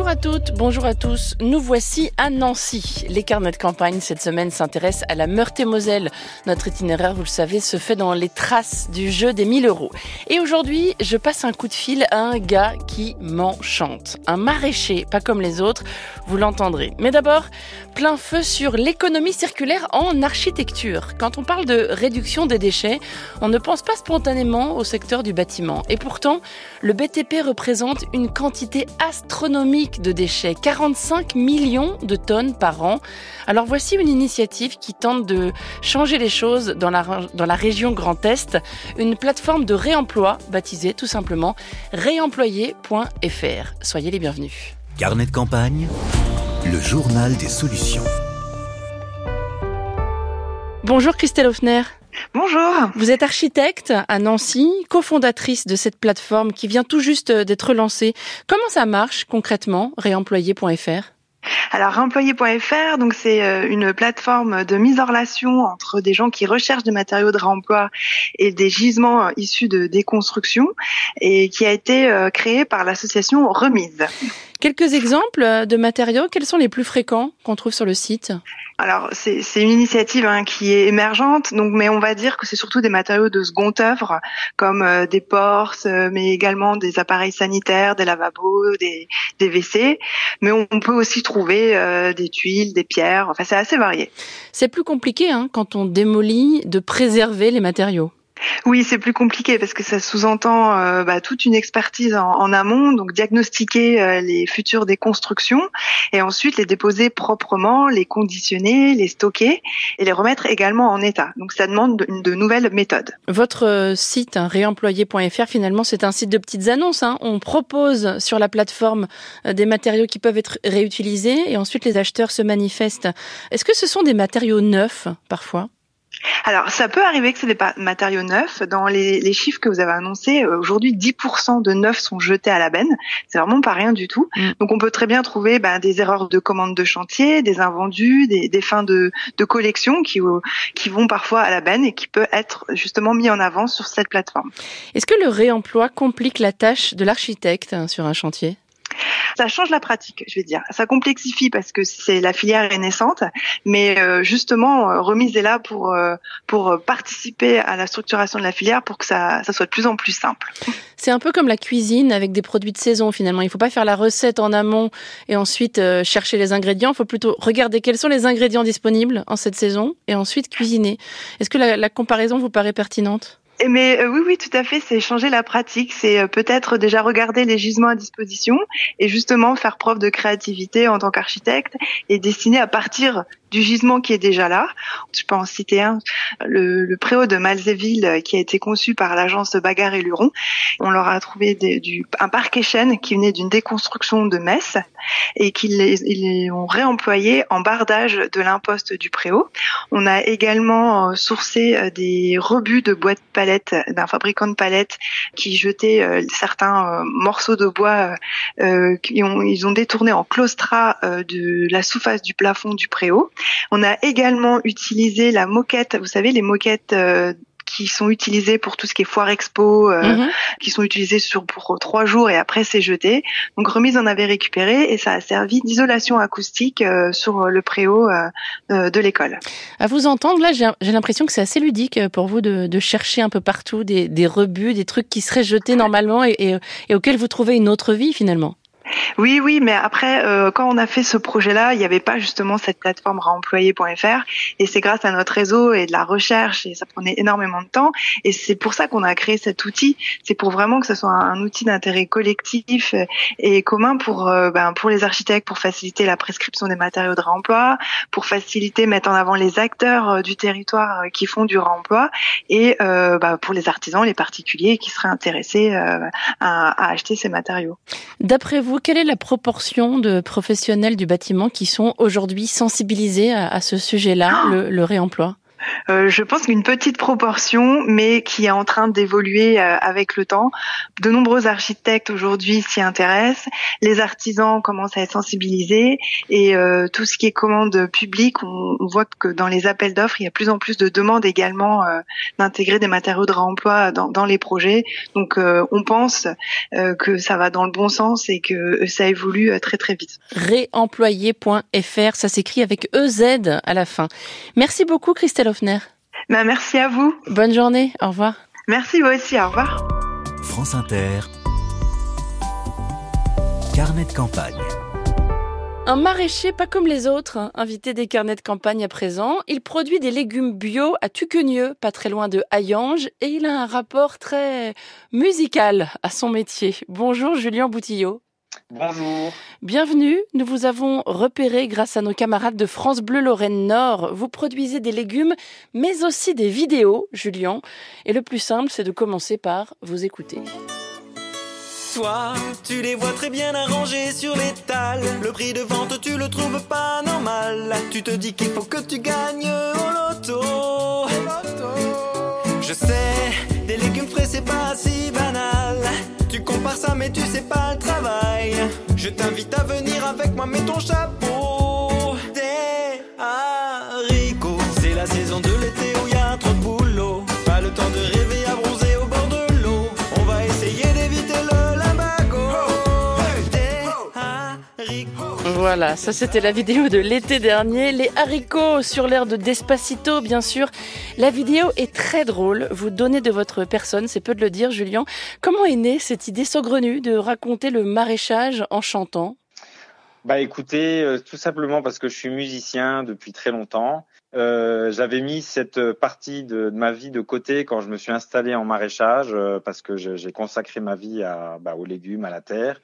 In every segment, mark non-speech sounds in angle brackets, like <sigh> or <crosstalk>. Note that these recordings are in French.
Bonjour à toutes, bonjour à tous. Nous voici à Nancy. Les carnets de campagne cette semaine s'intéressent à la Meurthe-et-Moselle. Notre itinéraire, vous le savez, se fait dans les traces du jeu des 1000 euros. Et aujourd'hui, je passe un coup de fil à un gars qui m'enchante. Un maraîcher, pas comme les autres, vous l'entendrez. Mais d'abord, plein feu sur l'économie circulaire en architecture. Quand on parle de réduction des déchets, on ne pense pas spontanément au secteur du bâtiment. Et pourtant, le BTP représente une quantité astronomique de déchets, 45 millions de tonnes par an. Alors voici une initiative qui tente de changer les choses dans la, dans la région Grand Est, une plateforme de réemploi baptisée tout simplement réemployer.fr. Soyez les bienvenus. Carnet de campagne, le journal des solutions. Bonjour Christelle Hoffner. Bonjour. Vous êtes architecte à Nancy, cofondatrice de cette plateforme qui vient tout juste d'être lancée. Comment ça marche concrètement, réemployer.fr alors réemployer.fr, donc c'est euh, une plateforme de mise en relation entre des gens qui recherchent des matériaux de réemploi et des gisements euh, issus de déconstruction et qui a été euh, créée par l'association Remise. Quelques exemples de matériaux, quels sont les plus fréquents qu'on trouve sur le site? Alors c'est une initiative hein, qui est émergente, donc mais on va dire que c'est surtout des matériaux de seconde œuvre comme euh, des portes, euh, mais également des appareils sanitaires, des lavabos, des, des WC. Mais on, peut aussi trouver euh, des tuiles, des pierres. Enfin c'est assez varié. C'est plus compliqué hein, quand on démolit de préserver les matériaux. Oui, c'est plus compliqué parce que ça sous-entend euh, bah, toute une expertise en, amont, donc diagnostiquer euh, les futures déconstructions et ensuite les déposer proprement, les conditionner, les stocker et les remettre également en état. Donc ça demande de, nouvelles méthodes. Votre euh, site hein, réemployer.fr finalement c'est un site de petites annonces. Hein. On propose sur la plateforme des matériaux qui peuvent être réutilisés et ensuite les acheteurs se manifestent. Est-ce que ce sont des matériaux neufs parfois? Alors, ça peut arriver que ce n'est pas matériaux neufs. Dans les, les, chiffres que vous avez annoncés, euh, aujourd'hui, 10% de neufs sont jetés à la benne. C'est vraiment pas rien du tout. Mm. Donc, on peut très bien trouver bah, des erreurs de commande de chantier, des invendus, des, des fins de, de collection qui, euh, qui vont parfois à la benne et qui peut être justement mis en avant sur cette plateforme. Est-ce que le réemploi complique la tâche de l'architecte hein, sur un chantier? Ça change la pratique, je vais dire. Ça complexifie parce que c'est la filière est naissante, mais euh, justement, euh, remise est là pour euh, pour participer à la structuration de la filière pour que ça, ça soit de plus en plus simple. C'est un peu comme la cuisine avec des produits de saison finalement. Il ne faut pas faire la recette en amont et ensuite chercher les ingrédients. Il faut plutôt regarder quels sont les ingrédients disponibles en cette saison et ensuite cuisiner. Est-ce que la comparaison vous paraît pertinente? Mais euh, oui, oui, tout à fait. C'est changer la pratique. C'est euh, peut-être déjà regarder les gisements à disposition et justement faire preuve de créativité en tant qu'architecte et dessiner à partir du gisement qui est déjà là. Je peux en citer un, le, le préau de Malzéville euh, qui a été conçu par l'agence Bagarre et Luron. On leur a trouvé du, un parc échelle qui venait d'une déconstruction de Metz et qu'ils ont réemployé en bardage de l'imposte du préau. On a également sourcé des rebuts de boîtes palettes d'un fabricant de palettes qui jetait euh, certains euh, morceaux de bois euh, ont ils ont détourné en claustra de la sous-face du plafond du préau. On a également utilisé la moquette, vous savez les moquettes qui sont utilisés pour tout ce qui est foire expo, euh, mhm. qui sont utilisés sur pour trois jours et après c'est jeté. Donc remise en avait récupéré et ça a servi d'isolation acoustique euh, sur le préau euh, de l'école. À vous entendre là, j'ai l'impression que c'est assez ludique pour vous de, de chercher un peu partout des, des, rebuts, des trucs qui seraient jetés normalement et, et, et auxquels vous trouvez une autre vie finalement. Oui, oui, mais après, euh, quand on a fait ce projet-là, il n'y avait pas justement cette plateforme réemployer.fr, et c'est grâce à notre réseau et de la recherche, et ça prenait énormément de temps, et c'est pour ça qu'on a créé cet outil. C'est pour vraiment que ce soit un, outil d'intérêt collectif et commun pour euh, ben, pour les architectes, pour faciliter la prescription des matériaux de réemploi, pour faciliter, mettre en avant les acteurs euh, du territoire qui font du réemploi, et ben, pour les artisans, les particuliers qui seraient intéressés à, à acheter ces matériaux. D'après vous, quelle est la proportion de professionnels du bâtiment qui sont aujourd'hui sensibilisés à, ce sujet-là, le, le réemploi? Euh, je pense qu'une petite proportion, mais qui est en train d'évoluer euh, avec le temps. De nombreux architectes aujourd'hui s'y intéressent. Les artisans commencent à être sensibilisés et euh, tout ce qui est commande publique, on, voit que dans les appels d'offres, il y a plus en plus de demandes également d'intégrer des matériaux de réemploi dans, dans les projets. Donc, on pense que ça va dans le bon sens et que ça évolue très très vite. Réemployer.fr, ça s'écrit avec EZ à la fin. Merci beaucoup Christelle Hoffner. Bah, merci à vous. Bonne journée, au revoir. Merci vous aussi, au revoir. France Inter. Carnet de campagne. Un maraîcher pas comme les autres, hein. invité des carnets de campagne à présent. Il produit des légumes bio à Tuquenieux, pas très loin de Hayange, et il a un rapport très musical à son métier. Bonjour Julien Boutillot. Bonjour. Bienvenue. Nous vous avons repéré grâce à nos camarades de France Bleu Lorraine Nord. Vous produisez des légumes, mais aussi des vidéos, Julien. Et le plus simple, c'est de commencer par vous écouter. Toi, tu les vois très bien arrangés sur l'étal. Le prix de vente, tu le trouves pas normal. Tu te dis qu'il faut que tu gagnes au mais tu sais pas le travail. Je t'invite à venir avec moi, mets ton chapeau. Des haricots, c'est la saison de l'été Voilà, ça c'était la vidéo de l'été dernier. Les haricots sur l'air de Despacito, bien sûr. La vidéo est très drôle. Vous donnez de votre personne, c'est peu de le dire, Julien. Comment est née cette idée saugrenue de raconter le maraîchage en chantant? Bah écoutez, euh, tout simplement parce que je suis musicien depuis très longtemps. Euh, J'avais mis cette partie de, ma vie de côté quand je me suis installé en maraîchage euh, parce que j'ai consacré ma vie à, bah, aux légumes, à la terre.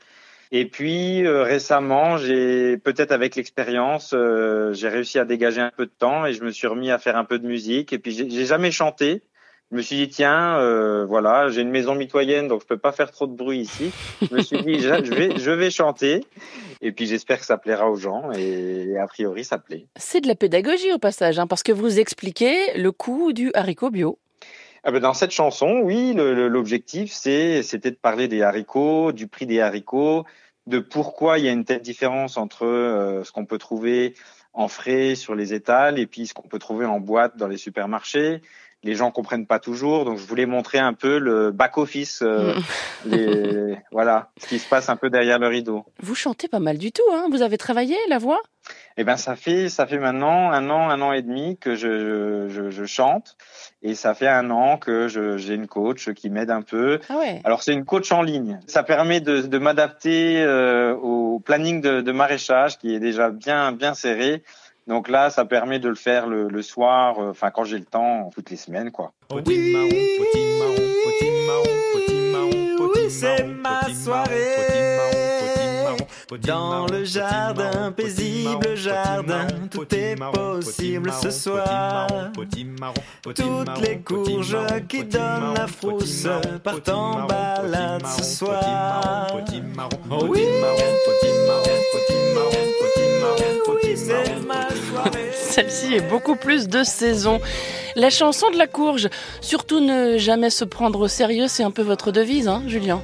Et puis euh, récemment, j'ai peut-être avec l'expérience, euh, j'ai réussi à dégager un peu de temps et je me suis remis à faire un peu de musique. Et puis j'ai jamais chanté. Je me suis dit tiens, euh, voilà, j'ai une maison mitoyenne donc je peux pas faire trop de bruit ici. Je me suis dit je vais, je vais chanter. Et puis j'espère que ça plaira aux gens et a priori ça plaît. C'est de la pédagogie au passage, hein, parce que vous expliquez le coût du haricot bio. Ah ben dans cette chanson, oui, l'objectif c'était de parler des haricots, du prix des haricots, de pourquoi il y a une telle différence entre euh, ce qu'on peut trouver en frais sur les étals et puis ce qu'on peut trouver en boîte dans les supermarchés. Les gens comprennent pas toujours, donc je voulais montrer un peu le back office, euh, <laughs> les, voilà, ce qui se passe un peu derrière le rideau. Vous chantez pas mal du tout, hein Vous avez travaillé la voix? Eh ben ça fait ça fait maintenant un an un an et demi que je je, je chante et ça fait un an que j'ai une coach qui m'aide un peu. Ah ouais. Alors c'est une coach en ligne. Ça permet de, de m'adapter euh, au planning de, de, maraîchage qui est déjà bien bien serré. Donc là, ça permet de le faire le, le soir, euh, enfin quand j'ai le temps, toutes les semaines quoi. Petit c'est ma soirée. Dans le jardin, paisible jardin, tout est possible ce soir. Toutes les courges qui donnent la frousse partent en balade ce soir. Oh oui, Celle-ci est beaucoup plus de saison. La chanson de la courge, surtout ne jamais se prendre au sérieux, c'est un peu votre devise, hein, Julien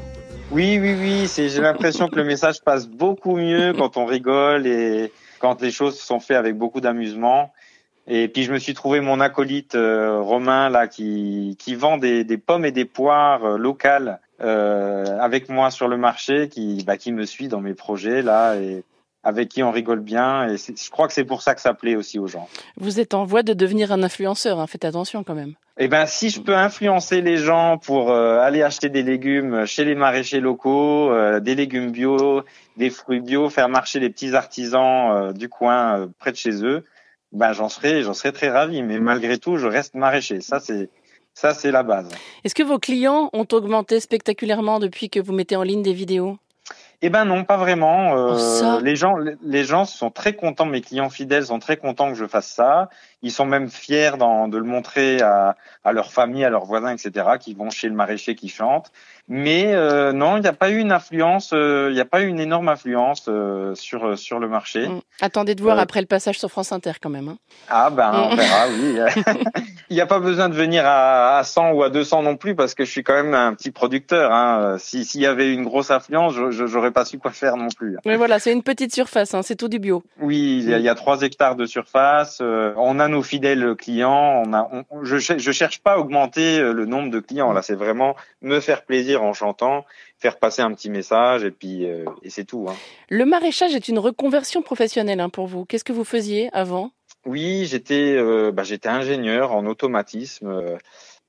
oui, oui, oui. J'ai l'impression que le message passe beaucoup mieux quand on rigole et quand les choses sont faites avec beaucoup d'amusement. Et puis je me suis trouvé mon acolyte euh, Romain là qui qui vend des, des pommes et des poires euh, locales euh, avec moi sur le marché, qui bah, qui me suit dans mes projets là et avec qui on rigole bien. Et je crois que c'est pour ça que ça plaît aussi aux gens. Vous êtes en voie de devenir un influenceur, hein, faites attention quand même. Eh ben, si je peux influencer les gens pour euh, aller acheter des légumes chez les maraîchers locaux, euh, des légumes bio, des fruits bio, faire marcher les petits artisans euh, du coin près de chez eux, ben j'en serais, j'en serais très ravi. Mais malgré tout, je reste maraîcher. Ça, c'est ça, c'est la base. Est-ce que vos clients ont augmenté spectaculairement depuis que vous mettez en ligne des vidéos? Eh ben non, pas vraiment. Oh, ça les gens, les gens sont très contents. Mes clients fidèles sont très contents que je fasse ça. Ils sont même fiers de le montrer à, à leur famille, à leurs voisins, etc., qui vont chez le maraîcher qui chante. Mais euh, non, il n'y a pas eu une influence, euh, il n'y a pas eu une énorme influence euh, sur sur le marché. Mm. Attendez de voir Euh, après le passage sur France Inter quand même. hein. Ah ben on Mm. verra, oui. <laughs> <laughs> il n'y a pas besoin de venir à, à 100 ou à 200 non plus parce que je suis quand même un petit producteur. Hein. Si s'il y avait une grosse influence, je j'aurais pas su quoi faire non plus. Mais voilà, c'est une petite surface, hein, c'est tout du bio. Oui, il y a, il y a 3 hectares de surface. euh, on a nos fidèles clients. On a, on- je, je cherche pas à augmenter euh, le nombre de clients. Là, c'est vraiment me faire plaisir en chantant, faire passer un petit message et puis euh, et c'est tout. Hein. Le maraîchage est une reconversion professionnelle hein, pour vous. Qu'est-ce que vous faisiez avant? Oui, j'étais euh, bah, j'étais ingénieur en automatisme. Euh,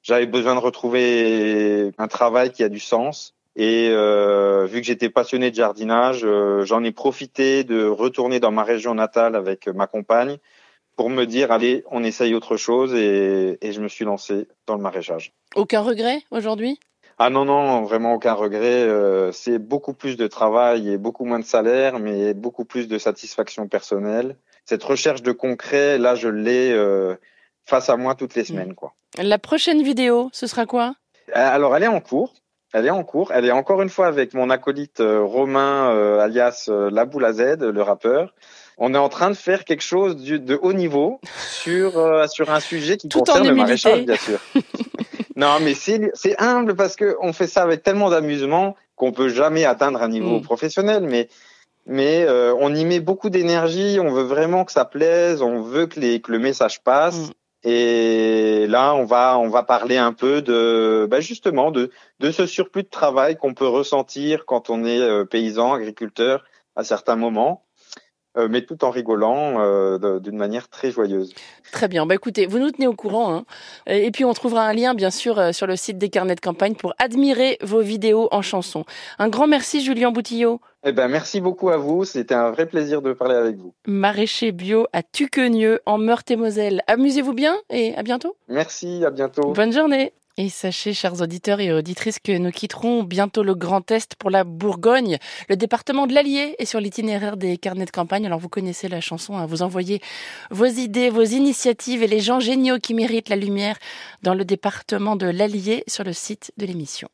J'avais besoin de retrouver un travail qui a du sens. Et euh, vu que j'étais passionné de jardinage, j'en ai profité de retourner dans ma région natale avec ma compagne pour me dire allez, on essaye autre chose et, et je me suis lancé dans le maraîchage. Aucun regret aujourd'hui? Ah non non, vraiment aucun regret. euh, c'est beaucoup plus de travail et beaucoup moins de salaire, mais beaucoup plus de satisfaction personnelle. Cette recherche de concret, là, je l'ai euh, face à moi toutes les semaines, quoi. La prochaine vidéo, ce sera quoi? Euh, Alors, elle est en cours. Elle est en cours. Elle est encore une fois avec mon acolyte euh, Romain, euh, alias euh, La Boule à Z, le rappeur. On est en train de faire quelque chose de haut niveau sur euh, sur un sujet qui Tout concerne le maraîchage, bien sûr. <laughs> non, mais c'est c'est humble parce que on fait ça avec tellement d'amusement qu'on peut jamais atteindre un niveau Mm. professionnel, mais mais euh, on y met beaucoup d'énergie. On veut vraiment que ça plaise. On veut que les que le message passe. Mm. Et là, on va on va parler un peu de bah justement de de ce surplus de travail qu'on peut ressentir quand on est euh, paysan, agriculteur à certains moments, euh, mais tout en rigolant euh, d'une manière très joyeuse. Très bien. Bah écoutez, vous nous tenez au courant. hein. Et puis on trouvera un lien, bien sûr, euh, sur le site des carnets de campagne pour admirer vos vidéos en chanson. Un grand merci, Julien Boutillot, Eh ben merci beaucoup à vous. C'était un vrai plaisir de parler avec vous. maraîcher bio à Tuquenieux, en Meurthe-et-Moselle. Amusez-vous bien et à bientôt. Merci, à bientôt. Bonne journée. Et sachez, chers auditeurs et auditrices, que nous quitterons bientôt le Grand Est pour la Bourgogne. Le département de l'Allier est sur l'itinéraire des carnets de campagne. Alors vous connaissez la chanson, hein. vous envoyez vos idées, vos initiatives et les gens géniaux qui méritent la lumière dans le département de l'Allier sur le site de l'émission.